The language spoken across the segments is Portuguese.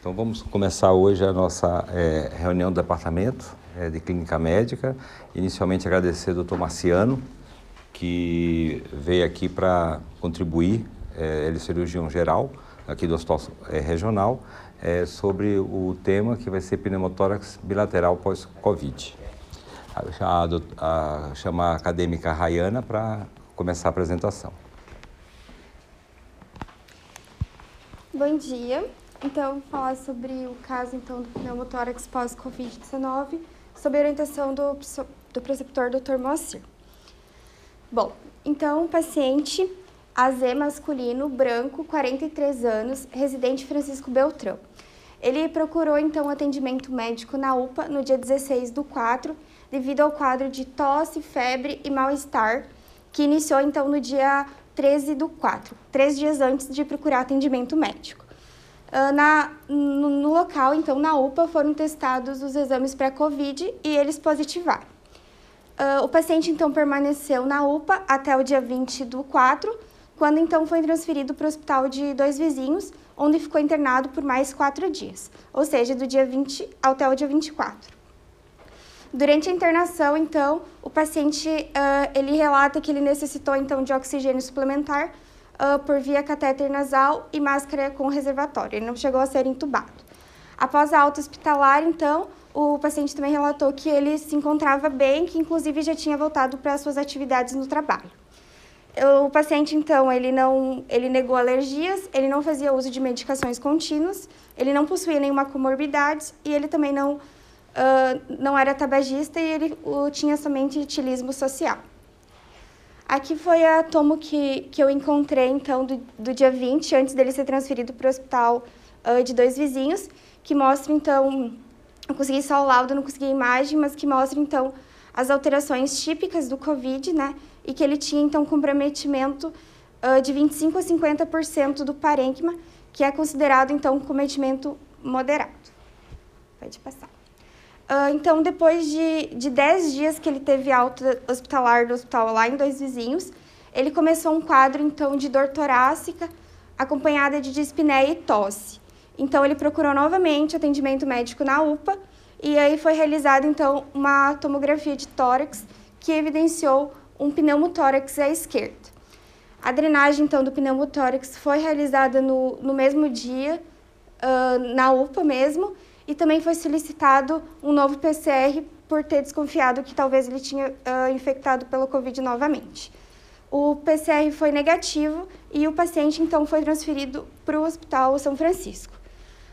Então vamos começar hoje a nossa é, reunião do departamento é, de clínica médica. Inicialmente agradecer ao Dr. Marciano, que veio aqui para contribuir, é, ele é cirurgião geral aqui do Hospital é, Regional, é, sobre o tema que vai ser pneumotórax bilateral pós-Covid. A, a, chamar a acadêmica Rayana para começar a apresentação. Bom dia. Então, falar sobre o caso então, do pneumotórax pós-Covid-19, sob orientação do, do preceptor Dr. Moacir. Bom, então, paciente AZ masculino, branco, 43 anos, residente Francisco Beltrão. Ele procurou então atendimento médico na UPA no dia 16 do 4, devido ao quadro de tosse, febre e mal-estar, que iniciou então no dia 13 do 4, três dias antes de procurar atendimento médico. Uh, na, no, no, local, então, na UPA, foram testados os exames pré-Covid e eles positivaram. Uh, o paciente, então, permaneceu na UPA até o dia 20 do 4, quando, então, foi transferido para o hospital de dois vizinhos, onde ficou internado por mais quatro dias, ou seja, do dia 20 até o dia 24. Durante a internação, então, o paciente, uh, ele relata que ele necessitou, então, de oxigênio suplementar, uh, por via catéter nasal e máscara com reservatório. Ele não chegou a ser entubado. Após a alta hospitalar, então, o paciente também relatou que ele se encontrava bem, que inclusive já tinha voltado para suas atividades no trabalho. O paciente, então, ele não, ele negou alergias, ele não fazia uso de medicações contínuas, ele não possuía nenhuma comorbidade e ele também não, uh, não era tabagista e ele uh, tinha somente etilismo social. Aqui foi a tomo que, que eu encontrei, então, do, do dia 20, antes dele ser transferido para o hospital uh, de dois vizinhos, que mostra, então, eu consegui só o laudo, não consegui a imagem, mas que mostra, então, as alterações típicas do COVID, né? E que ele tinha, então, comprometimento uh, de 25% a 50% do parênquima, que é considerado, então, um cometimento moderado. Pode passar. Uh, então, depois de, de 10 dias que ele teve alta hospitalar do hospital lá em Dois Vizinhos, ele começou um quadro, então, de dor torácica, acompanhada de dispneia e tosse. Então, ele procurou novamente atendimento médico na UPA, e aí foi realizada, então, uma tomografia de tórax, que evidenciou um pneumotórax à esquerda. A drenagem, então, do pneumotórax foi realizada no, no mesmo dia, uh, na UPA mesmo, e também foi solicitado um novo PCR por ter desconfiado que talvez ele tinha uh, infectado pelo Covid novamente. O PCR foi negativo e o paciente então foi transferido para o Hospital São Francisco.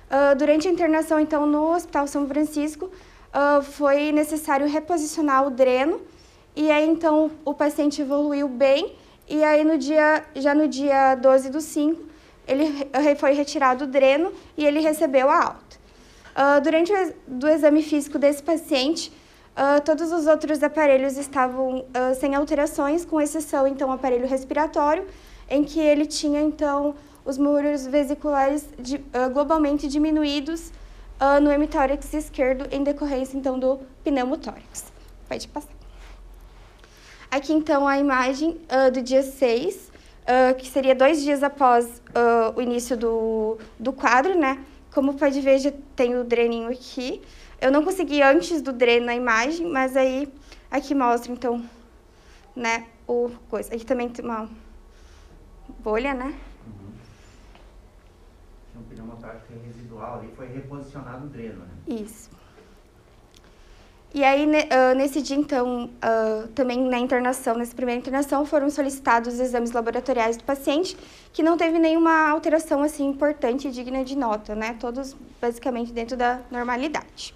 Uh, durante a internação então no Hospital São Francisco uh, foi necessário reposicionar o dreno e aí então o paciente evoluiu bem e aí no dia já no dia 12 do 5 ele foi retirado o dreno e ele recebeu a alta. Uh, durante o exame físico desse paciente, uh, todos os outros aparelhos estavam uh, sem alterações, com exceção, então, do aparelho respiratório, em que ele tinha, então, os muros vesiculares de, globalmente diminuídos no hemitórax esquerdo, em decorrência, então, do pneumotórax. Pode passar. Aqui, então, a imagem do dia 6, que seria dois dias após o início do, do quadro, né? Como pode ver, já tem o dreninho aqui. Eu não consegui antes do dreno na imagem, mas aí aqui mostra, então, né, o coisa. Aqui também tem uma bolha, né? Uhum. Tinha um pneumotórax residual ali, foi reposicionado o dreno, né? Isso. E aí, nesse dia, então, também na internação, nessa primeira internação, foram solicitados os exames laboratoriais do paciente, que não teve nenhuma alteração, assim, importante e digna de nota, né? Todos, basicamente, dentro da normalidade.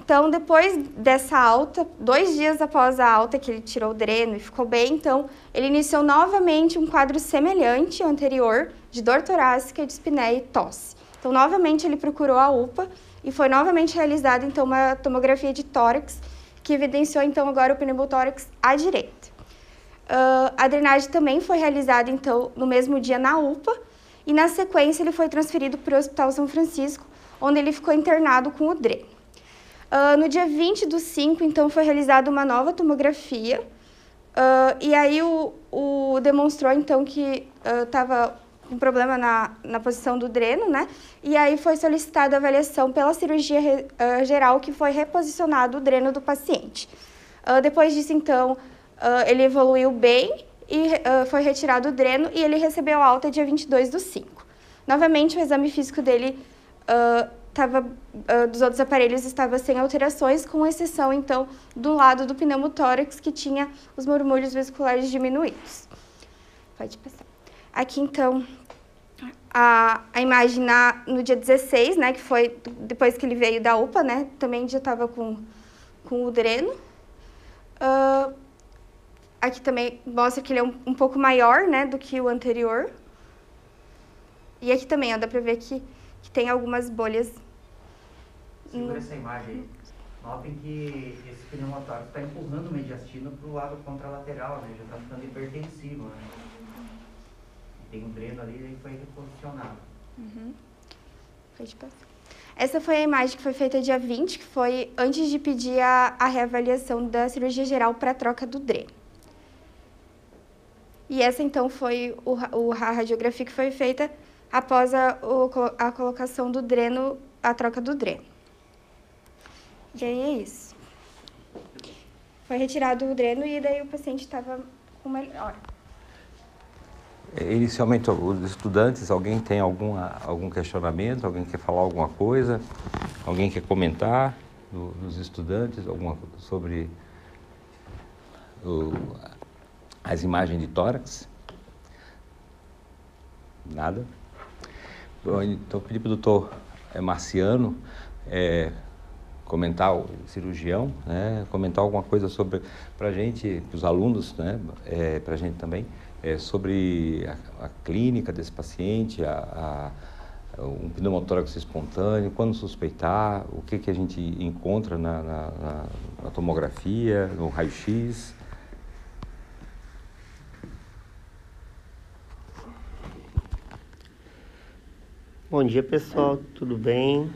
Então, depois dessa alta, dois dias após a alta que ele tirou o dreno e ficou bem, então, ele iniciou novamente um quadro semelhante ao anterior, de dor torácica, dispneia e tosse. Então, novamente, ele procurou a UPA, e foi novamente realizada então uma tomografia de tórax que evidenciou então agora o pneumotórax à direita. Uh, a drenagem também foi realizada então no mesmo dia na UPA e na sequência ele foi transferido para o Hospital São Francisco, onde ele ficou internado com o dreno. Uh, no dia 20 do 5, então, foi realizada uma nova tomografia uh, e aí o, o demonstrou então que estava com problema na, na posição do dreno, né? E aí foi solicitada avaliação pela cirurgia uh, geral, que foi reposicionado o dreno do paciente. Uh, depois disso, então, uh, ele evoluiu bem e foi retirado o dreno e ele recebeu alta dia 22 do 5. Novamente, o exame físico dele tava, dos outros aparelhos estava sem alterações, com exceção, então, do lado do pneumotórax, que tinha os murmúrios vesiculares diminuídos. Pode passar. Aqui, então, a, a imagem na, no dia 16, né, que foi depois que ele veio da UPA, né, também já estava com, com o dreno. Uh, aqui também mostra que ele é um, um, pouco maior, né, do que o anterior. E aqui também, ó, dá para ver que, que tem algumas bolhas. Segura no... essa imagem aí. Notem que esse pneumotórax está empurrando o mediastino para o lado contralateral, né, já está ficando hipertensivo, né tem um dreno ali e foi reposicionado. Uhum. Essa foi a imagem que foi feita dia 20, que foi antes de pedir a, a reavaliação da cirurgia geral para troca do dreno. E essa, então, foi o, o, a radiografia que foi feita após a, o, a colocação do dreno, a troca do dreno. E aí é isso. Foi retirado o dreno e daí o paciente estava com melhor. Inicialmente, os estudantes, alguém tem alguma, algum questionamento? Alguém quer falar alguma coisa? Alguém quer comentar dos estudantes alguma sobre o, as imagens de tórax? Nada? Bom, então, pedi para o doutor é, Marciano é, comentar, o cirurgião, né, comentar alguma coisa sobre, para a gente, para os alunos, né, é, para a gente também, é, sobre a, a, clínica desse paciente, a, a, um pneumotórax espontâneo, quando suspeitar, o que, que a gente encontra na, na, na, na tomografia, no raio-x. Bom dia pessoal, tudo bem?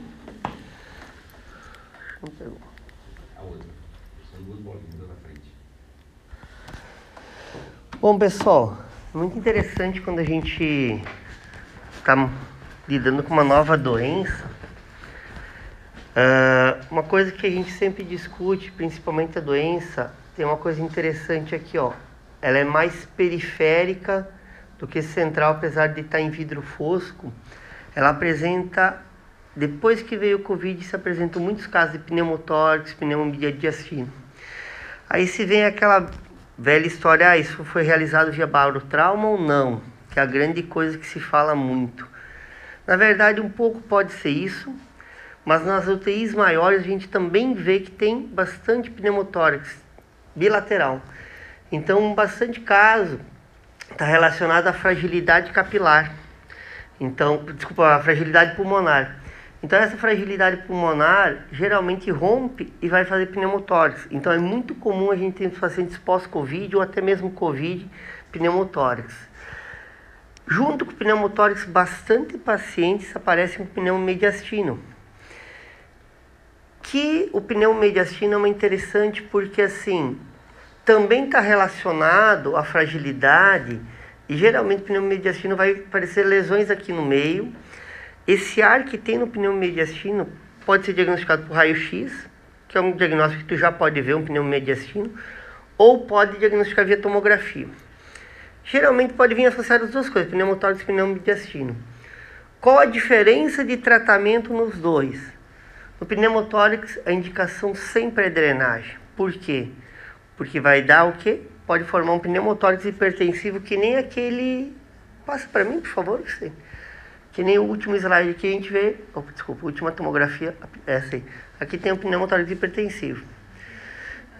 A outra. São duas bolinhas na frente. Bom, pessoal, muito interessante quando a gente está lidando com uma nova doença. Uh, uma coisa que a gente sempre discute, principalmente a doença, tem uma coisa interessante aqui, ó. Ela é mais periférica do que central, apesar de estar em vidro fosco. Ela apresenta, depois que veio o Covid, se apresentam muitos casos de pneumotórax, pneumomediastino. Aí se vem aquela velha história, ah, isso foi realizado via barotrauma ou não, que é a grande coisa que se fala muito. Na verdade, um pouco pode ser isso, mas nas UTIs maiores a gente também vê que tem bastante pneumotórax bilateral. Então, bastante caso está relacionado à fragilidade capilar. Então, desculpa, a fragilidade pulmonar. Então essa fragilidade pulmonar geralmente rompe e vai fazer pneumotórax. Então é muito comum a gente ter pacientes pós-Covid ou até mesmo Covid pneumotórax. Junto com pneumotórax, bastante pacientes aparecem com pneumomediastino. Que o pneumomediastino é interessante porque assim também está relacionado à fragilidade e geralmente o pneumomediastino vai aparecer lesões aqui no meio esse ar que tem no pneu mediastino pode ser diagnosticado por raio-x, que é um diagnóstico que tu já pode ver um pneu mediastino, ou pode diagnosticar via tomografia. Geralmente pode vir associado as duas coisas, pneumotórax e pneumomediastino. Qual a diferença de tratamento nos dois? No pneumotórax, a indicação sempre é drenagem. Por quê? Porque vai dar o quê? Pode formar um pneumotórax hipertensivo que nem aquele... Passa para mim, por favor, você. Que nem o último slide aqui a gente vê, oh, desculpa, última tomografia, essa aí. Aqui tem o pneumotórax hipertensivo.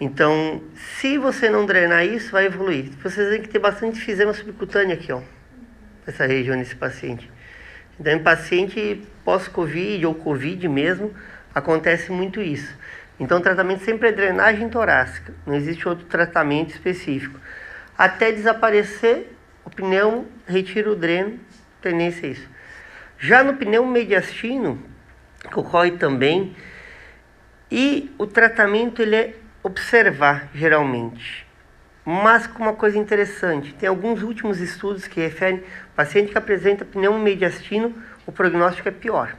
Então, se você não drenar isso, vai evoluir. Vocês têm que ter bastante fisema subcutâneo aqui, ó. Nessa região nesse paciente. Então, em paciente pós-Covid ou Covid mesmo, acontece muito isso. Então, o tratamento sempre é drenagem torácica. Não existe outro tratamento específico. Até desaparecer o pneu, retira o dreno, tendência é isso. Já no pneu mediastino, ocorre também, e o tratamento ele é observar geralmente. mas com uma coisa interessante. Tem alguns últimos estudos que referem paciente que apresenta pneumomediastino, o prognóstico é pior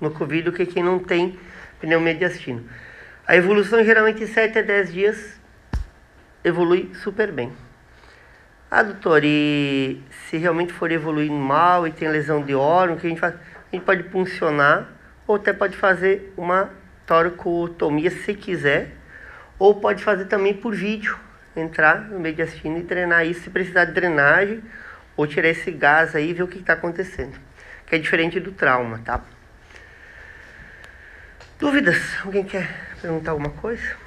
no Covid do que quem não tem pneumomediastino. A evolução geralmente em 7 a 10 dias evolui super bem. Ah, doutor, e se realmente for evoluir mal e tem lesão de órgão, que a gente faz? A gente pode puncionar ou até pode fazer uma toracotomia se quiser, ou pode fazer também por vídeo, entrar no mediastino e drenar isso se precisar de drenagem ou tirar esse gás aí e ver o que está acontecendo. Que é diferente do trauma, tá? Dúvidas? Alguém quer perguntar alguma coisa?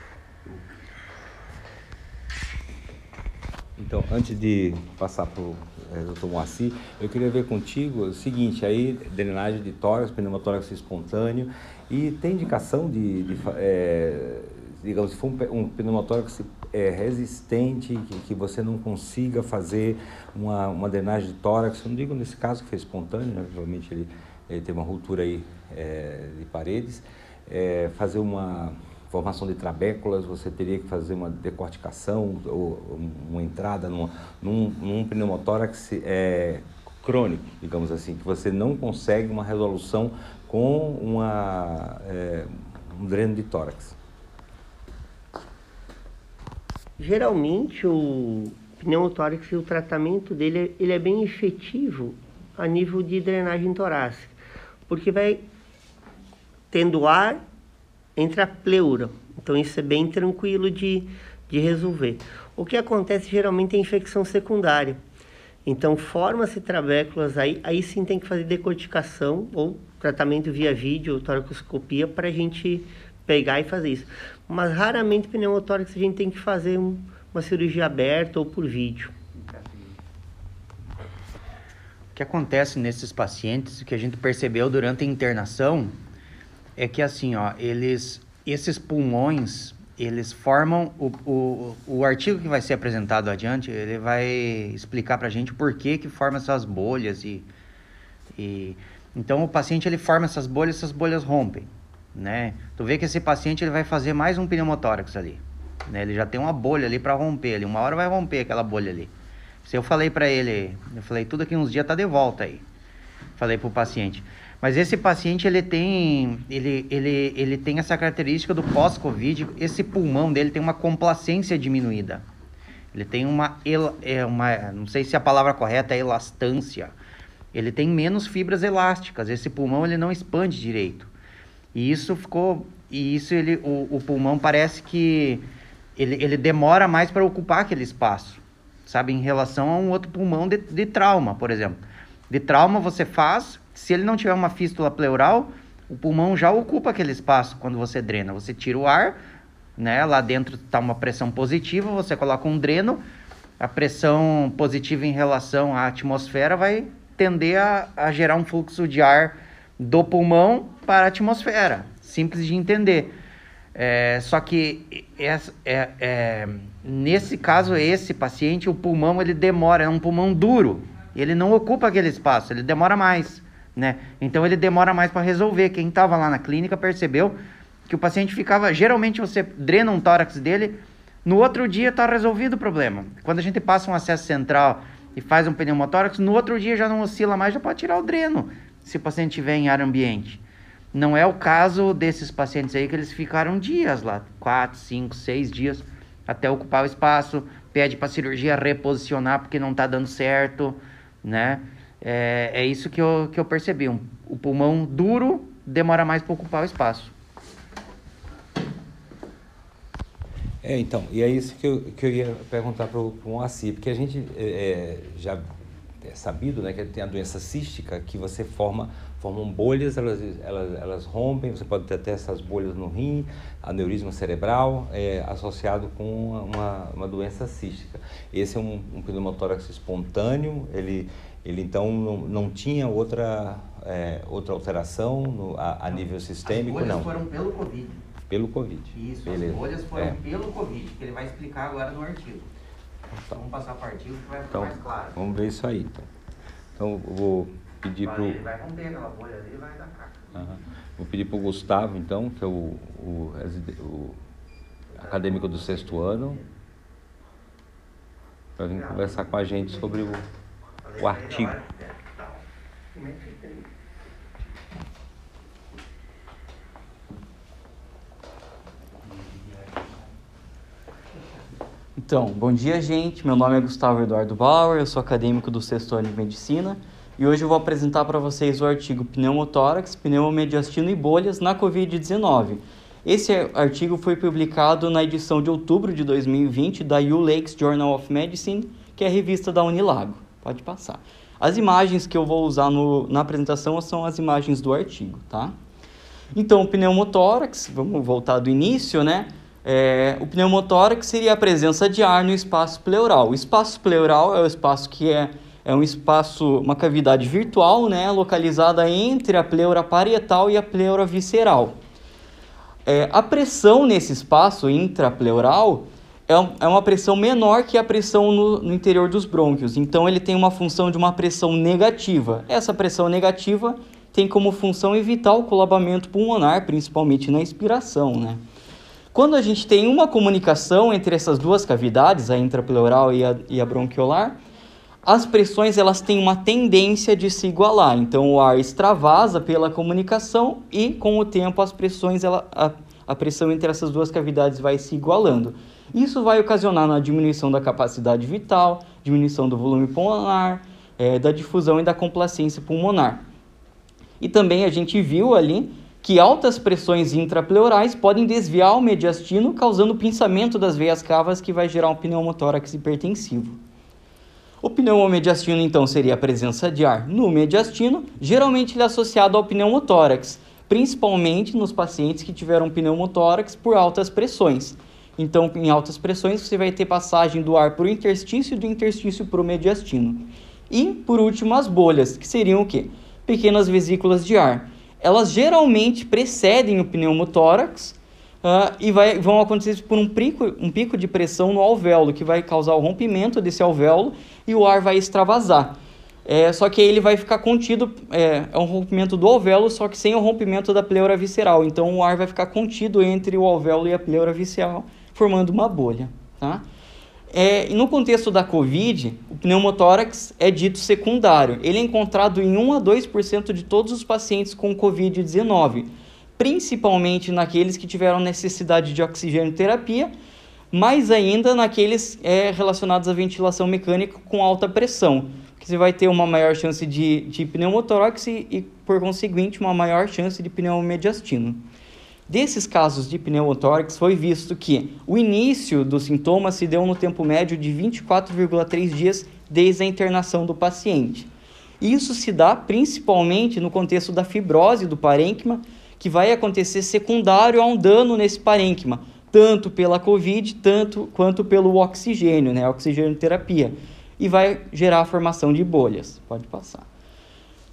Então, antes de passar para o é, doutor Moacir, eu queria ver contigo o seguinte, aí drenagem de tórax, pneumotórax espontâneo, e tem indicação de, de é, digamos, se for um, um pneumotórax é, resistente, que, que, você não consiga fazer uma, uma drenagem de tórax, eu não digo nesse caso que foi espontâneo, né? provavelmente ele, ele teve uma ruptura aí é, de paredes, fazer uma formação de trabéculas, você teria que fazer uma decorticação ou uma entrada numa, num, num pneumotórax é, crônico, digamos assim, que você não consegue uma resolução com uma, é, um dreno de tórax. Geralmente o pneumotórax o tratamento dele ele é bem efetivo a nível de drenagem torácica, porque vai tendo ar entre a pleura. Então isso é bem tranquilo de, de resolver. O que acontece geralmente é infecção secundária. Então forma-se trabéculas aí, aí sim tem que fazer decorticação ou tratamento via vídeo ou toracoscopia para a gente pegar e fazer isso. Mas raramente pneumotórax a gente tem que fazer um, uma cirurgia aberta ou por vídeo. O que acontece nesses pacientes, o que a gente percebeu durante a internação, é que assim, ó, eles, esses pulmões, eles formam o, o, o artigo que vai ser apresentado adiante, ele vai explicar para a gente por que que forma essas bolhas e, e então o paciente ele forma essas bolhas, essas bolhas rompem, né? Tu vê que esse paciente ele vai fazer mais um pneumotórax ali, né? Ele já tem uma bolha ali para romper, ali uma hora vai romper aquela bolha ali. Se eu falei para ele, eu falei tudo aqui uns dias tá de volta aí. Falei pro paciente. Mas esse paciente ele tem, ele, ele, ele tem essa característica do pós-Covid, esse pulmão dele tem uma complacência diminuída. Ele tem uma, é uma, não sei se a palavra correta é elastância. Ele tem menos fibras elásticas. Esse pulmão ele não expande direito. E isso ficou, e isso ele, o, o pulmão parece que ele, ele demora mais para ocupar aquele espaço, sabe, em relação a um outro pulmão de, de trauma, por exemplo. De trauma você faz, se ele não tiver uma fístula pleural, o pulmão já ocupa aquele espaço quando você drena. Você tira o ar, né? Lá dentro está uma pressão positiva, você coloca um dreno, a pressão positiva em relação à atmosfera vai tender a, a gerar um fluxo de ar do pulmão para a atmosfera. Simples de entender. É, só que é, é, é, nesse caso, esse paciente, o pulmão ele demora, é um pulmão duro. Ele não ocupa aquele espaço, ele demora mais né? Então ele demora mais para resolver. Quem estava lá na clínica percebeu que o paciente ficava, geralmente você drena um tórax dele, no outro dia está resolvido o problema. Quando a gente passa um acesso central e faz um pneumotórax, no outro dia já não oscila mais, já pode tirar o dreno, se o paciente estiver em ar ambiente. Não é o caso desses pacientes aí que eles ficaram dias lá, quatro, cinco, seis dias, até ocupar o espaço, pede para cirurgia reposicionar porque não está dando certo, né? É, é isso que eu, que eu percebi. Um, o pulmão duro demora mais para ocupar o espaço. É, então, e é isso que eu, que eu ia perguntar para o Moacir, porque a gente é, é, já é sabido né, que tem a doença cística, que você forma, formam bolhas, elas, elas, elas rompem, você pode ter até essas bolhas no rim, aneurisma cerebral, é, associado com uma, uma doença cística. Esse é um, um pneumotórax espontâneo, ele ele então não, não tinha outra, é, outra alteração no, a, a, nível sistêmico, as não? foram pelo Covid. Pelo Covid. Isso, Beleza. as bolhas foram é. pelo Covid, que ele vai explicar agora no artigo. Então, vamos passar para o artigo que vai ficar então, mais claro. Vamos ver isso aí, então. Então, eu vou pedir para o... Ele vai romper aquela bolha ali e vai dar caca. Uhum. Vou pedir para o Gustavo, então, que é o, o, o acadêmico do sexto ano. para vir conversar com a gente sobre o, o artigo. Então, bom dia, gente. Meu nome é Gustavo Eduardo Bauer, eu sou acadêmico do sexto ano de medicina e hoje eu vou apresentar para vocês o artigo Pneumotórax, pneumomediastino e bolhas na COVID-19. Esse artigo foi publicado na edição de outubro de 2020 da ULakes Journal of Medicine, que é a revista da Unilago. Pode passar. As imagens que eu vou usar no, na apresentação são as imagens do artigo, tá? Então, o pneumotórax, vamos voltar do início, né? É, o pneumotórax seria a presença de ar no espaço pleural. O espaço pleural é o espaço que é, é um espaço, uma cavidade virtual, né, localizada entre a pleura parietal e a pleura visceral. É, a pressão nesse espaço intrapleural é, é uma pressão menor que a pressão no, no interior dos brônquios. Então, ele tem uma função de uma pressão negativa. Essa pressão negativa tem como função evitar o colabamento pulmonar, principalmente na expiração, né? Quando a gente tem uma comunicação entre essas duas cavidades, a intrapleural e a, e a bronquiolar, as pressões elas têm uma tendência de se igualar. Então o ar extravasa pela comunicação e com o tempo as pressões ela, a, a pressão entre essas duas cavidades vai se igualando. Isso vai ocasionar na diminuição da capacidade vital, diminuição do volume pulmonar, é, da difusão e da complacência pulmonar. E também a gente viu ali que altas pressões intrapleurais podem desviar o mediastino, causando pinçamento das veias cavas, que vai gerar um pneumotórax hipertensivo. O pneumomediastino, então, seria a presença de ar no mediastino, geralmente ele é associado ao pneumotórax, principalmente nos pacientes que tiveram pneumotórax por altas pressões. Então, em altas pressões, você vai ter passagem do ar para o interstício e do interstício para o mediastino. E, por último, as bolhas, que seriam o quê? Pequenas vesículas de ar elas geralmente precedem o pneumotórax uh, e vai, vão acontecer por um pico, um pico de pressão no alvéolo, que vai causar o rompimento desse alvéolo e o ar vai extravasar. É, só que ele vai ficar contido, é, é um rompimento do alvéolo, só que sem o rompimento da pleura visceral. Então o ar vai ficar contido entre o alvéolo e a pleura visceral, formando uma bolha. Tá? É, no contexto da COVID, o pneumotórax é dito secundário. Ele é encontrado em 1 a 2% de todos os pacientes com COVID-19, principalmente naqueles que tiveram necessidade de oxigênio terapia, mais ainda naqueles é, relacionados à ventilação mecânica com alta pressão, que você vai ter uma maior chance de, de pneumotórax e, e, por conseguinte, uma maior chance de pneumomediastino. Desses casos de pneumotórax, foi visto que o início dos sintomas se deu no tempo médio de 24,3 dias desde a internação do paciente. Isso se dá principalmente no contexto da fibrose do parênquima, que vai acontecer secundário a um dano nesse parênquima, tanto pela COVID tanto quanto pelo oxigênio, né, oxigênio terapia, e vai gerar a formação de bolhas. Pode passar.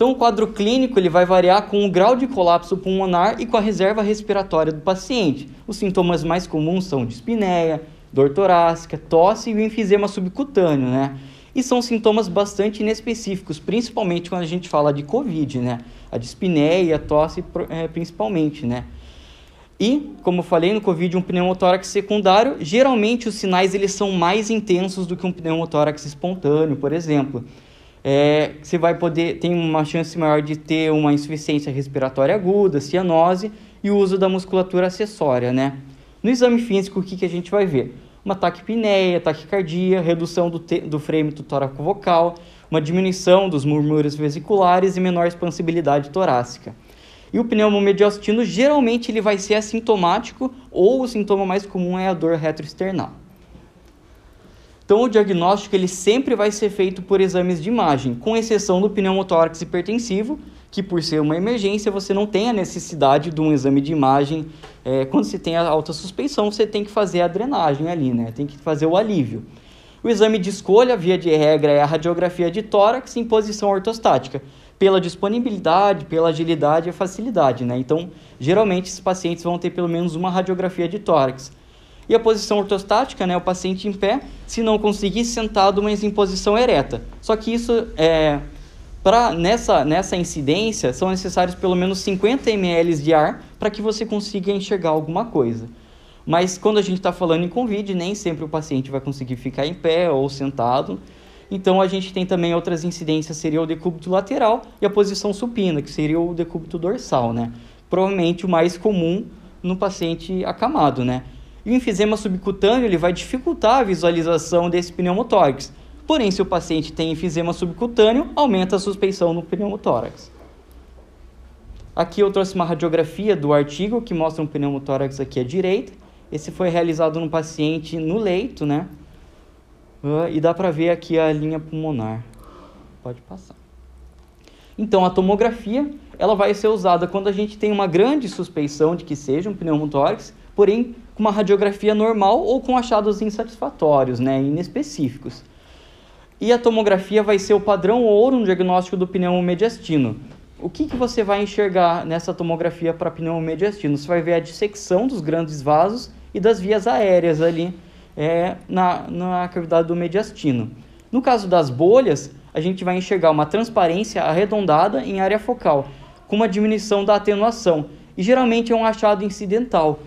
Então, o quadro clínico ele vai variar com o grau de colapso pulmonar e com a reserva respiratória do paciente. Os sintomas mais comuns são dispneia, dor torácica, tosse e o enfisema subcutâneo, né? E são sintomas bastante inespecíficos, principalmente quando a gente fala de COVID, né? A dispneia, a tosse é, principalmente, né? E, como eu falei, no COVID, um pneumotórax secundário, geralmente os sinais eles são mais intensos do que um pneumotórax espontâneo, por exemplo é, você vai poder tem uma chance maior de ter uma insuficiência respiratória aguda, cianose e o uso da musculatura acessória, né? No exame físico, o que, que a gente vai ver? Uma taquipneia, taquicardia, redução do, te, do frêmito tóraco-vocal, uma diminuição dos murmúrios vesiculares e menor expansibilidade torácica. E o pneumomediastino geralmente ele vai ser assintomático ou o sintoma mais comum é a dor retroesternal. Então, o diagnóstico ele sempre vai ser feito por exames de imagem, com exceção do pneumotórax hipertensivo, que por ser uma emergência você não tem a necessidade de um exame de imagem. É, quando você tem a alta suspeição, você tem que fazer a drenagem ali, né? Tem que fazer o alívio. O exame de escolha, via de regra, é a radiografia de tórax em posição ortostática, pela disponibilidade, pela agilidade e facilidade, né? Então, geralmente, esses pacientes vão ter pelo menos uma radiografia de tórax. E a posição ortostática, né, o paciente em pé, se não conseguir sentado, mas em posição ereta. Só que isso é para nessa nessa incidência são necessários pelo menos 50 ml de ar para que você consiga enxergar alguma coisa. Mas quando a gente está falando em Covid, nem sempre o paciente vai conseguir ficar em pé ou sentado. Então a gente tem também outras incidências, seria o decúbito lateral e a posição supina, que seria o decúbito dorsal, né? Provavelmente o mais comum no paciente acamado, né? E o enfisema subcutâneo ele vai dificultar a visualização desse pneumotórax. Porém, se o paciente tem enfisema subcutâneo, aumenta a suspeição no pneumotórax. Aqui eu trouxe uma radiografia do artigo que mostra um pneumotórax aqui à direita. Esse foi realizado no paciente no leito, né? Uh, e dá para ver aqui a linha pulmonar. Pode passar. Então, a tomografia ela vai ser usada quando a gente tem uma grande suspeição de que seja um pneumotórax, porém com uma radiografia normal ou com achados insatisfatórios, né, inespecíficos. E a tomografia vai ser o padrão ouro no diagnóstico do pneumomediastino. O que, que você vai enxergar nessa tomografia para pneumomediastino? Você vai ver a dissecção dos grandes vasos e das vias aéreas ali é, na, na cavidade do mediastino. No caso das bolhas, a gente vai enxergar uma transparência arredondada em área focal, com uma diminuição da atenuação, e geralmente é um achado incidental.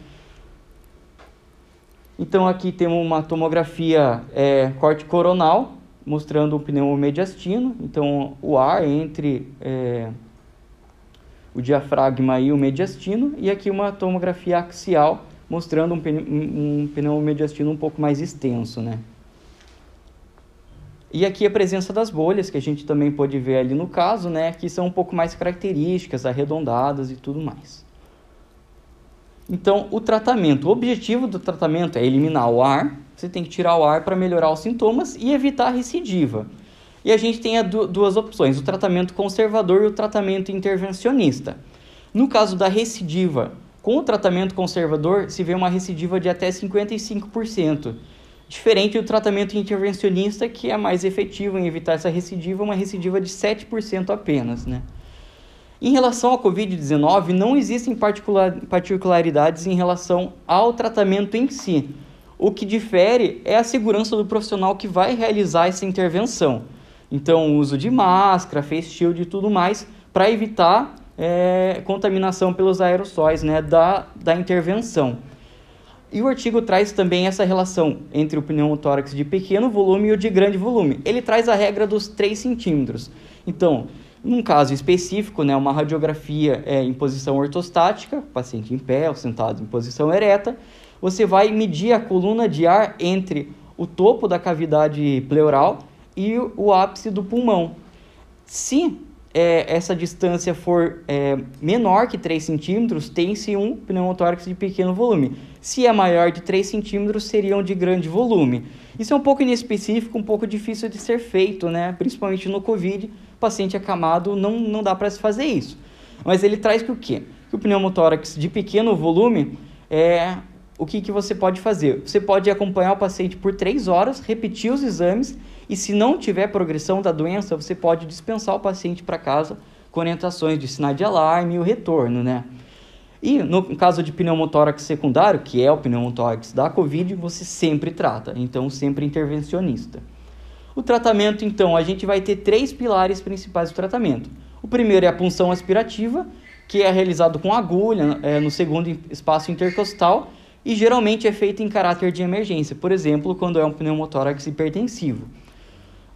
Então aqui temos uma tomografia é, corte coronal, mostrando o pneumomediastino, então o ar entre é, o diafragma e o mediastino, e aqui uma tomografia axial, mostrando um, um pneumomediastino um pouco mais extenso, né? E aqui a presença das bolhas, que a gente também pode ver ali no caso, né? Que são um pouco mais características, arredondadas e tudo mais. Então, o tratamento, o objetivo do tratamento é eliminar o ar, você tem que tirar o ar para melhorar os sintomas e evitar a recidiva. E a gente tem duas opções, o tratamento conservador e o tratamento intervencionista. No caso da recidiva, com o tratamento conservador, se vê uma recidiva de até 55%, diferente do tratamento intervencionista, que é mais efetivo em evitar essa recidiva, uma recidiva de 7% apenas, né? Em relação à Covid-19, não existem particularidades em relação ao tratamento em si. O que difere é a segurança do profissional que vai realizar essa intervenção. Então, o uso de máscara, face shield e tudo mais, para evitar é, contaminação pelos aerossóis né, da, da intervenção. E o artigo traz também essa relação entre o pneumotórax de pequeno volume e o de grande volume. Ele traz a regra dos 3 centímetros. Então, num caso específico, né, uma radiografia é, em posição ortostática, paciente em pé ou sentado em posição ereta, você vai medir a coluna de ar entre o topo da cavidade pleural e o ápice do pulmão. Se é, essa distância for é, menor que 3 centímetros, tem-se um pneumotórax de pequeno volume. Se é maior de 3 centímetros, seriam de grande volume. Isso é um pouco inespecífico, um pouco difícil de ser feito, né? principalmente no COVID, paciente acamado não, não dá para se fazer isso. Mas ele traz que o quê? Que o pneumotórax de pequeno volume é o que, que você pode fazer? Você pode acompanhar o paciente por 3 horas, repetir os exames e se não tiver progressão da doença, você pode dispensar o paciente para casa com orientações de sinal de alarme e o retorno, né? E no caso de pneumotórax secundário, que é o pneumotórax da COVID, você sempre trata, então sempre intervencionista. O tratamento, então, a gente vai ter três pilares principais do tratamento. O primeiro é a punção aspirativa, que é realizado com agulha é, no segundo espaço intercostal e geralmente é feito em caráter de emergência, por exemplo, quando é um pneumotórax hipertensivo.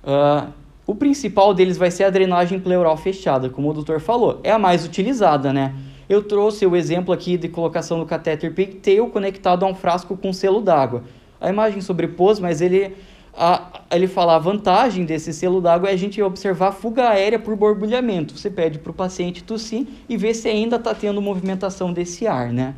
Uh, o principal deles vai ser a drenagem pleural fechada, como o doutor falou. É a mais utilizada, né? Eu trouxe o exemplo aqui de colocação do catéter pigtail conectado a um frasco com selo d'água. A imagem sobrepôs, mas ele, a, ele fala a vantagem desse selo d'água é a gente observar a fuga aérea por borbulhamento. Você pede para o paciente tossir e ver se ainda está tendo movimentação desse ar, né?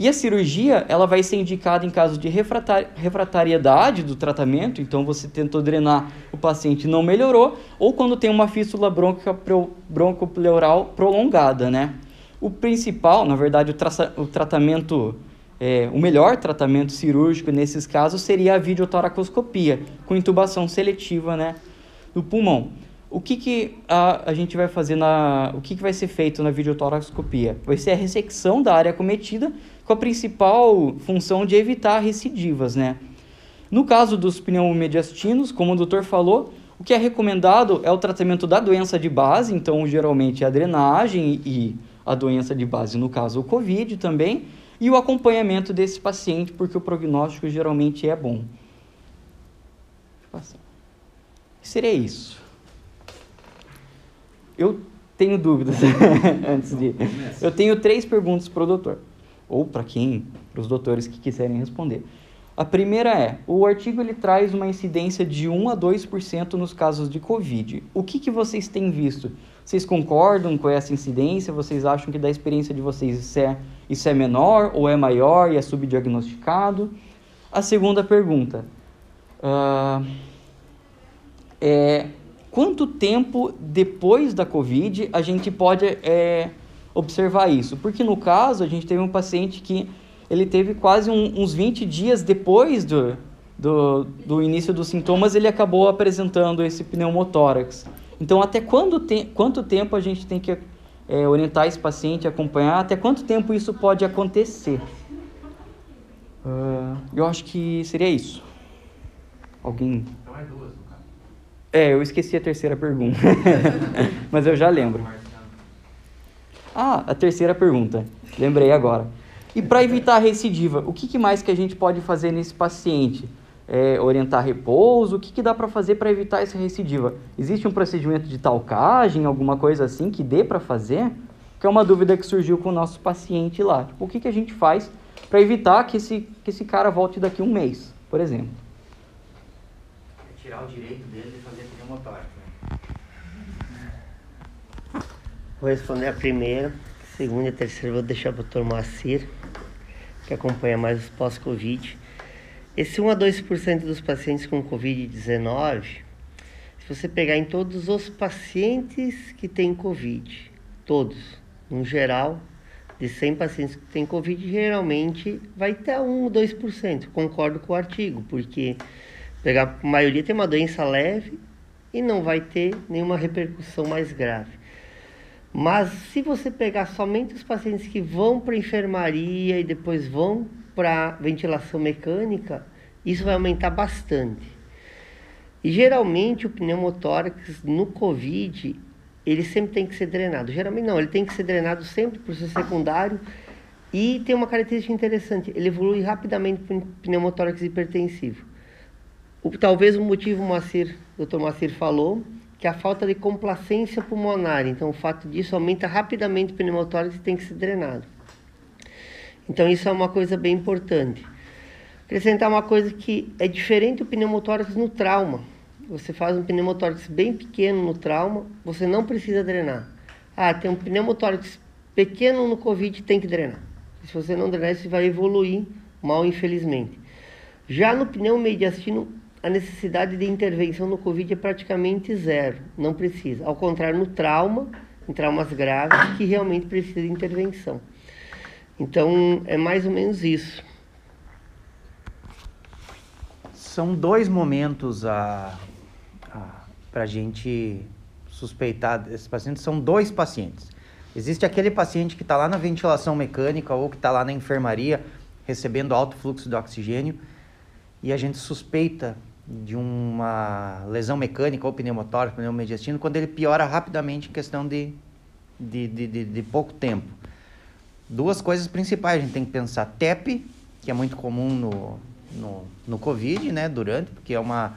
E a cirurgia, ela vai ser indicada em caso de refratariedade do tratamento, então você tentou drenar, o paciente não melhorou, ou quando tem uma fístula broncopleural prolongada, né? O principal, na verdade, o, tra o tratamento, é, o melhor tratamento cirúrgico nesses casos seria a videotoracoscopia, com intubação seletiva, né, no pulmão. O que, que a, a gente vai fazer na. O que, que vai ser feito na videotoracoscopia? Vai ser a ressecção da área acometida com a principal função de evitar recidivas, né? No caso dos pneumomediastinos, como o doutor falou, o que é recomendado é o tratamento da doença de base, então geralmente a drenagem e a doença de base, no caso o COVID também, e o acompanhamento desse paciente, porque o prognóstico geralmente é bom. Seria isso. Eu tenho dúvidas antes de. Eu tenho três perguntas para o doutor, ou para quem, para os doutores que quiserem responder. A primeira é: o artigo ele traz uma incidência de 1 a 2% nos casos de Covid. O que, que vocês têm visto? Vocês concordam com essa incidência? Vocês acham que da experiência de vocês isso é, isso é menor ou é maior e é subdiagnosticado? A segunda pergunta uh, é quanto tempo depois da Covid a gente pode é, observar isso? Porque no caso a gente teve um paciente que ele teve quase um, uns 20 dias depois do, do, do, início dos sintomas, ele acabou apresentando esse pneumotórax. Então, até quando te, quanto tempo a gente tem que é, orientar esse paciente, acompanhar? Até quanto tempo isso pode acontecer? Uh, eu acho que seria isso. Alguém? Então é duas, no caso. É, eu esqueci a terceira pergunta. Mas eu já lembro. Ah, a terceira pergunta. Lembrei agora. E para evitar a recidiva, o que, que, mais que a gente pode fazer nesse paciente? É, orientar repouso, o que, que dá para fazer para evitar essa recidiva? Existe um procedimento de talcagem, alguma coisa assim que dê para fazer? Que é uma dúvida que surgiu com o nosso paciente lá. Tipo, o que, que a gente faz para evitar que esse, que esse cara volte daqui a um mês, por exemplo? É tirar o direito dele de fazer pneumotórax. Né? Vou responder a primeira, a segunda e a terceira vou deixar para o doutor Moacir que acompanha mais os pós-Covid. Esse 1 a 2% dos pacientes com Covid-19, se você pegar em todos os pacientes que têm Covid, todos, no geral, de 100 pacientes que têm Covid, geralmente vai ter 1 ou 2%. Concordo com o artigo, porque pegar, a maioria tem uma doença leve e não vai ter nenhuma repercussão mais grave. Mas se você pegar somente os pacientes que vão para a enfermaria e depois vão para ventilação mecânica, isso vai aumentar bastante. E geralmente o pneumotórax no COVID, ele sempre tem que ser drenado. Geralmente não, ele tem que ser drenado sempre por ser secundário e tem uma característica interessante, ele evolui rapidamente para pneumotórax hipertensivo. O, talvez o motivo Moacir, o Dr. Moacir falou, que é a falta de complacência pulmonar. Então, o fato disso aumenta rapidamente o pneumotórax e tem que ser drenado. Então, isso é uma coisa bem importante. Acrescentar uma coisa que é diferente do pneumotórax no trauma. Você faz um pneumotórax bem pequeno no trauma, você não precisa drenar. Ah, tem um pneumotórax pequeno no COVID, tem que drenar. Se você não drenar, isso vai evoluir mal, infelizmente. Já no pneumomediastino, a necessidade de intervenção no Covid é praticamente zero, não precisa. Ao contrário, no trauma, em traumas graves, que realmente precisa de intervenção. Então, é mais ou menos isso. São dois momentos a, a para a gente suspeitar desses pacientes. São dois pacientes. Existe aquele paciente que está lá na ventilação mecânica ou que está lá na enfermaria recebendo alto fluxo de oxigênio e a gente suspeita de uma lesão mecânica ou pneumotórax, pneumomediastino, quando ele piora rapidamente em questão de, de, de, de, de pouco tempo. Duas coisas principais, a gente tem que pensar TEP, que é muito comum no, no, no Covid, né, durante, porque é uma,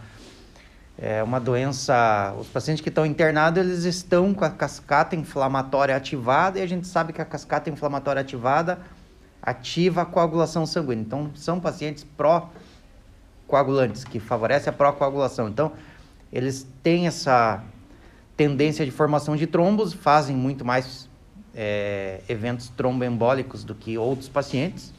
é uma doença, os pacientes que estão internados, eles estão com a cascata inflamatória ativada, e a gente sabe que a cascata inflamatória ativada ativa a coagulação sanguínea. Então, são pacientes pró coagulantes, que favorece a pró-coagulação. Então, eles têm essa tendência de formação de trombos, fazem muito mais é, eventos tromboembólicos do que outros pacientes.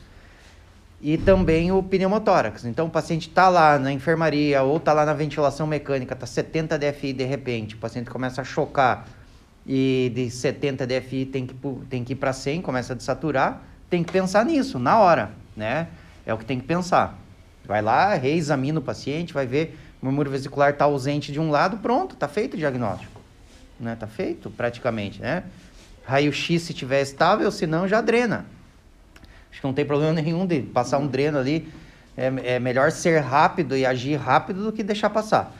E também o pneumotórax. Então, o paciente está lá na enfermaria ou está lá na ventilação mecânica, está 70 DFI de repente, o paciente começa a chocar e de 70 DFI tem que, tem que ir para 100, começa a desaturar, tem que pensar nisso, na hora, né? É o que tem que pensar. Vai lá, reexamina o paciente, vai ver o murmúrio vesicular está ausente de um lado, pronto, está feito o diagnóstico. Né? Tá feito praticamente, né? Raio-X se tiver estável, se não, já drena. Acho que não tem problema nenhum de passar um dreno ali. É, é melhor ser rápido e agir rápido do que deixar passar.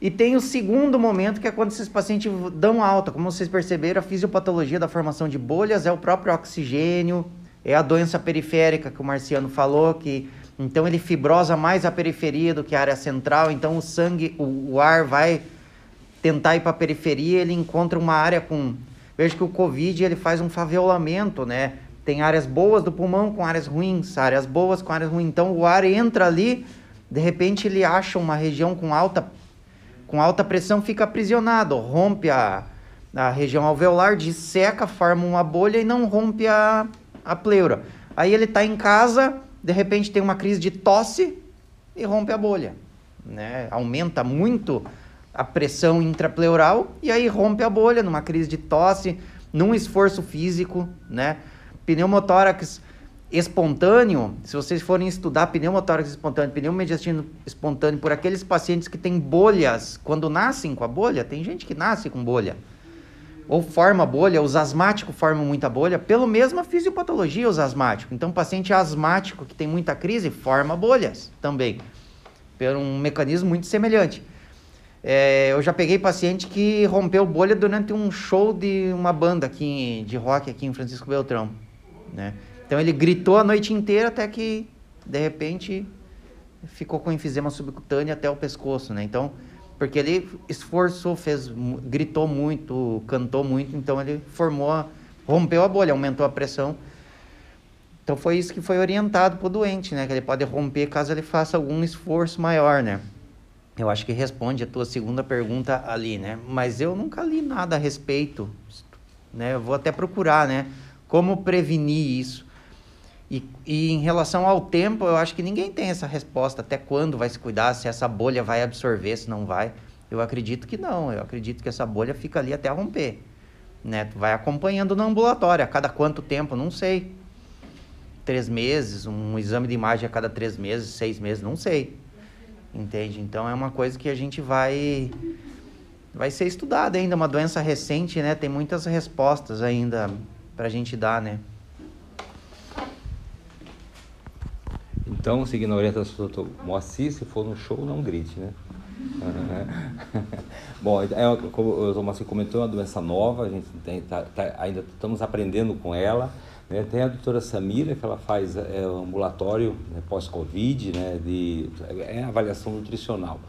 E tem o segundo momento, que é quando esses pacientes dão alta. Como vocês perceberam, a fisiopatologia da formação de bolhas é o próprio oxigênio, É a doença periférica que o Marciano falou, que então ele fibrosa mais a periferia do que a área central, então o sangue, o, o ar vai tentar ir para a periferia, ele encontra uma área com... Veja que o Covid ele faz um favelamento, né? Tem áreas boas do pulmão com áreas ruins, áreas boas com áreas ruins. Então o ar entra ali, de repente ele acha uma região com alta, com alta pressão, fica aprisionado, rompe a, a região alveolar, disseca, forma uma bolha e não rompe a, a pleura. Aí ele está em casa, de repente tem uma crise de tosse e rompe a bolha. Né? Aumenta muito a pressão intrapleural e aí rompe a bolha numa crise de tosse, num esforço físico, né? Pneumotórax espontâneo, se vocês forem estudar pneumotórax espontâneo, pneumomediastino espontâneo por aqueles pacientes que têm bolhas, quando nascem com a bolha, tem gente que nasce com bolha, ou forma bolha, os asmáticos formam muita bolha, pelo mesma fisiopatologia os asmáticos. Então, paciente asmático que tem muita crise forma bolhas também, por um mecanismo muito semelhante. É, eu já peguei paciente que rompeu bolha durante um show de uma banda aqui de rock aqui em Francisco Beltrão, né? Então ele gritou a noite inteira até que de repente ficou com enfisema subcutâneo até o pescoço, né? Então, porque ele esforçou, fez, gritou muito, cantou muito, então ele formou, rompeu a bolha, aumentou a pressão. Então foi isso que foi orientado para o doente, né? Que ele pode romper caso ele faça algum esforço maior, né? Eu acho que responde a tua segunda pergunta ali, né? Mas eu nunca li nada a respeito, né? Eu vou até procurar, né? Como prevenir isso. E, e em relação ao tempo, eu acho que ninguém tem essa resposta. Até quando vai se cuidar, se essa bolha vai absorver, se não vai. Eu acredito que não. Eu acredito que essa bolha fica ali até romper. Né? Tu vai acompanhando no ambulatório. A cada quanto tempo? Não sei. Três meses, um exame de imagem a cada três meses, seis meses, não sei. Entende? Então é uma coisa que a gente vai vai ser estudada ainda, uma doença recente, né? Tem muitas respostas ainda para a gente dar, né? Então, seguindo a orientação do Dr. Moacir, se for no show, não grite, né? Bom, é, como o. Moacir comentou, é uma doença nova, a gente tem, tá, tá, ainda estamos aprendendo com ela. Né? Tem a doutora Samira, que ela faz é, um ambulatório né, pós-Covid, né, de é avaliação nutricional.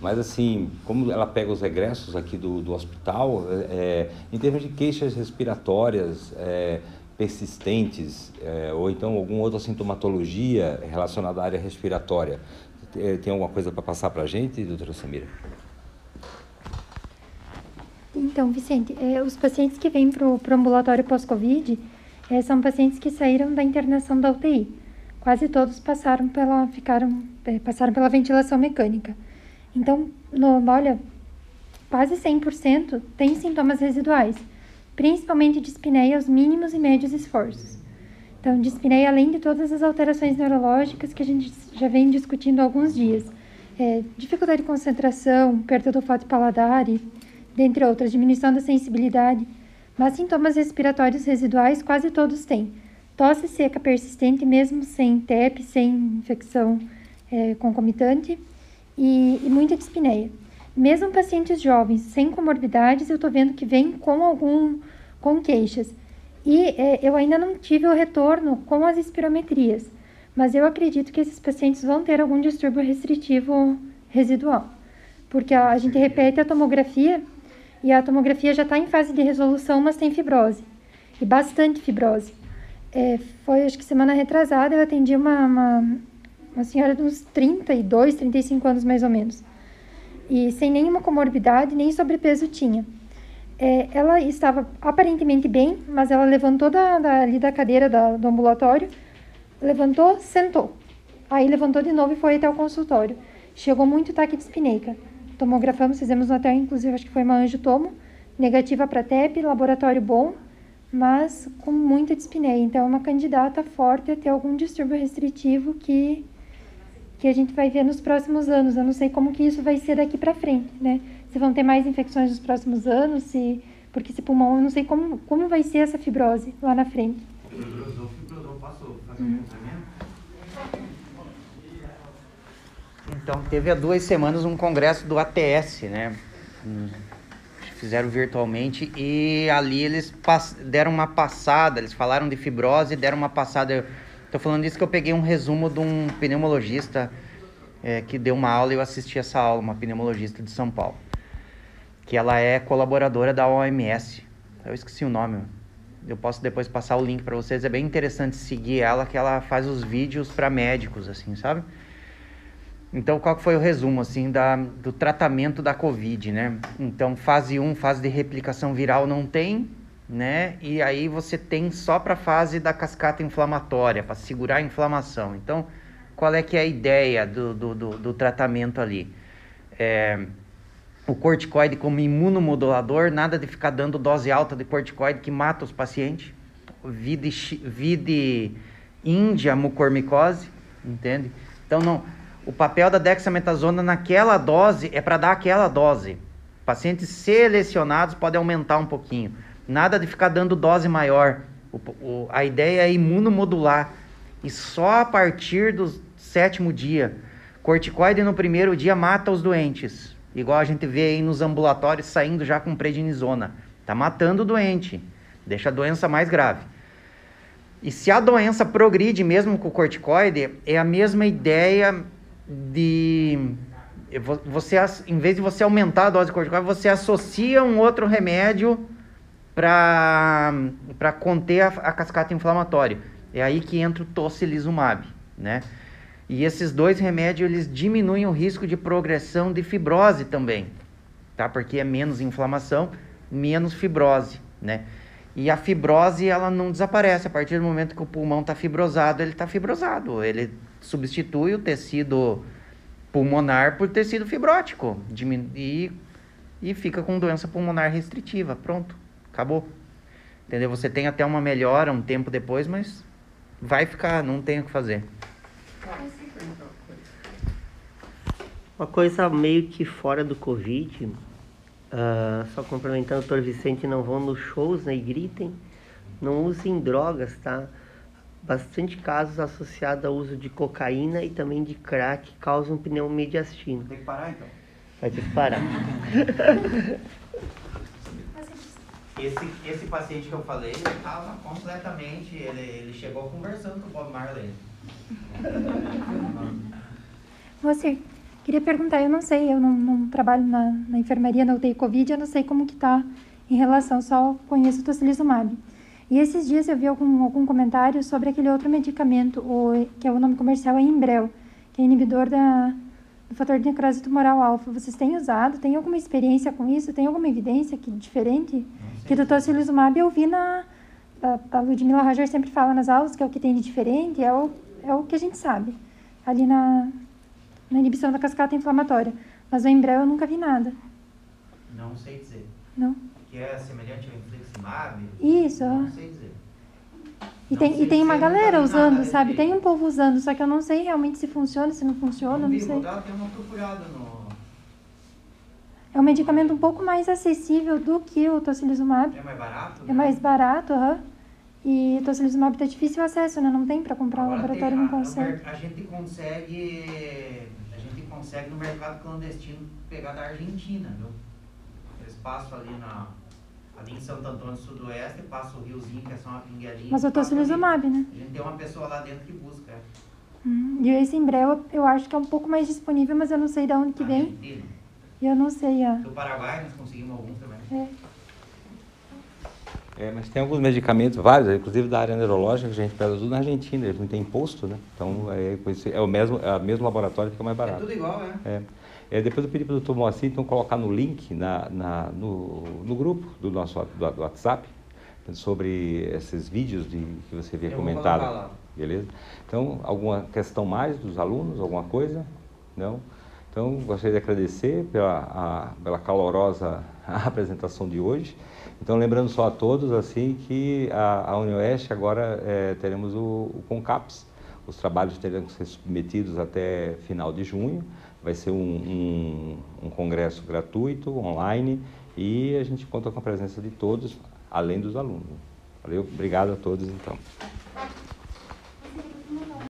Mas, assim, como ela pega os regressos aqui do, do hospital, é, em termos de queixas respiratórias é, persistentes, é, ou então alguma outra sintomatologia relacionada à área respiratória, tem alguma coisa para passar para a gente, doutora Samira? Então, Vicente, é, os pacientes que vêm para o ambulatório pós-Covid, é, são pacientes que saíram da internação da UTI. Quase todos passaram pela, ficaram, é, passaram pela ventilação mecânica. Então, no, olha, quase 100% tem sintomas residuais, principalmente de espineia aos mínimos e médios esforços. Então, dispneia, além de todas as alterações neurológicas que a gente já vem discutindo há alguns dias, é, dificuldade de concentração, perda do olfato e paladar, dentre outras, diminuição da sensibilidade, mas sintomas respiratórios residuais quase todos têm. Tosse seca persistente, mesmo sem TEP, sem infecção é, concomitante, e, e muita dispneia. Mesmo pacientes jovens sem comorbidades, eu estou vendo que vêm com algum com queixas. E é, eu ainda não tive o retorno com as espirometrias, mas eu acredito que esses pacientes vão ter algum distúrbio restritivo residual, porque a, a gente repete a tomografia e a tomografia já está em fase de resolução, mas tem fibrose, e bastante fibrose. É, foi, acho que semana retrasada, eu atendi uma, uma, uma senhora de uns 32, 35 anos mais ou menos, e sem nenhuma comorbidade, nem sobrepeso tinha. É, ela estava aparentemente bem, mas ela levantou da, da, ali da cadeira da, do ambulatório, levantou, sentou. Aí levantou de novo e foi até o consultório. Chegou muito taquidispineica tomografamos, fizemos até, inclusive, acho que foi uma angiotomo, negativa para TEP, laboratório bom, mas com muita dispneia. Então, é uma candidata forte a ter algum distúrbio restritivo que, que a gente vai ver nos próximos anos. Eu não sei como que isso vai ser daqui para frente, né? Se vão ter mais infecções nos próximos anos, se porque esse pulmão, eu não sei como, como vai ser essa fibrose lá na frente. Fibrosou, fibrosou, passou, fazer um então, teve há duas semanas um congresso do ATS, né? fizeram virtualmente e ali eles deram uma passada, eles falaram de fibrose, deram uma passada. Estou falando isso que eu peguei um resumo de um pneumologista é, que deu uma aula e eu assisti essa aula, uma pneumologista de São Paulo, que ela é colaboradora da OMS. Eu esqueci o nome. Eu posso depois passar o link para vocês. É bem interessante seguir ela, que ela faz os vídeos para médicos, assim, sabe? Então, qual foi o resumo, assim, da, do tratamento da Covid, né? Então, fase 1, fase de replicação viral não tem, né? E aí você tem só para a fase da cascata inflamatória, para segurar a inflamação. Então, qual é que é a ideia do, do, do, do tratamento ali? É, o corticoide como imunomodulador, nada de ficar dando dose alta de corticoide que mata os pacientes. Vide, vide índia mucormicose, entende? Então, não o papel da dexametasona naquela dose é para dar aquela dose. Pacientes selecionados podem aumentar um pouquinho. Nada de ficar dando dose maior. O, o, a ideia é imunomodular. E só a partir do sétimo dia. Corticoide no primeiro dia mata os doentes. Igual a gente vê aí nos ambulatórios saindo já com prednisona. Tá matando o doente. Deixa a doença mais grave. E se a doença progride mesmo com o corticoide, é a mesma ideia de você em vez de você aumentar a dose de corticoide, você associa um outro remédio para para conter a, a, cascata inflamatória. É aí que entra o tocilizumab, né? E esses dois remédios eles diminuem o risco de progressão de fibrose também, tá? Porque é menos inflamação, menos fibrose, né? E a fibrose ela não desaparece a partir do momento que o pulmão está fibrosado, ele está fibrosado, ele substitui o tecido pulmonar por tecido fibrótico e, e fica com doença pulmonar restritiva. Pronto, acabou. Entendeu? Você tem até uma melhora um tempo depois, mas vai ficar, não tem o que fazer. Uma coisa meio que fora do Covid, uh, só complementando, doutor Vicente, não vão nos shows né, e gritem, não usem drogas, tá? bastante casos associados ao uso de cocaína e também de crack causam pneumomediastino. Tem que parar então? Vai ter que parar. esse, esse paciente que eu falei, ele estava completamente. Ele, ele chegou conversando com o Bob Marley. Você, queria perguntar, eu não sei, eu não, não trabalho na, na enfermaria, na UTI Covid, eu não sei como que está em relação, só conheço o tocilizumab. E esses dias eu vi algum, algum comentário sobre aquele outro medicamento, o, que é o nome comercial é Imbrel, que é inibidor da, do fator de necrose tumoral alfa. Vocês têm usado? Tem alguma experiência com isso? Tem alguma evidência que diferente? Que do tocilizumab eu vi na... A, a Ludmila Roger sempre fala nas aulas que é o que tem de diferente, é o, é o que a gente sabe. Ali na, na inibição da cascata inflamatória. Mas o Imbrel eu nunca vi nada. Não sei dizer. Não? Que é semelhante ao infliximab? Isso. Não sei dizer. E tem, e tem uma galera usando, sabe? Tem um povo usando, só que eu não sei realmente se funciona, se não funciona, não sei. tem uma procurada no... É um medicamento um pouco mais acessível do que o tocilizumab. É mais barato? É mais barato, aham. E tocilizumab tá difícil o acesso, né? Não tem para comprar, Agora o laboratório tem, não consegue. A, a gente consegue... A gente consegue no mercado clandestino pegar da Argentina, viu? Eles passam ali na ali em Santo Antônio Sudoeste, passa o riozinho, que é só uma pinguelinha. Mas o tocilizumab, né? A gente tem uma pessoa lá dentro que busca. É. Hum, e esse Embrel eu acho que é um pouco mais disponível, mas eu não sei de onde que vem. E eu não sei a... Do Paraguai nós conseguimos alguns também. É. É, mas tem alguns medicamentos, vários, inclusive da área neurológica, que a gente pega tudo na Argentina, eles não tem imposto, né? Então é, é o mesmo, é o mesmo laboratório que fica mais barato. É tudo igual, é. é. É, depois eu pedi para o doutor Moacir, então, colocar no link, na, na no, no, grupo do nosso do, do WhatsApp, sobre esses vídeos de, que você havia comentado. Beleza? Então, alguma questão mais dos alunos, alguma coisa? Não? Então, gostaria de agradecer pela, a, pela calorosa apresentação de hoje. Então, lembrando só a todos, assim, que a, a agora é, teremos o, o CONCAPS. Os trabalhos terão que ser submetidos até final de junho. Vai ser um, um, um congresso gratuito, online, e a gente conta com a presença de todos, além dos alunos. Valeu, obrigado a todos então.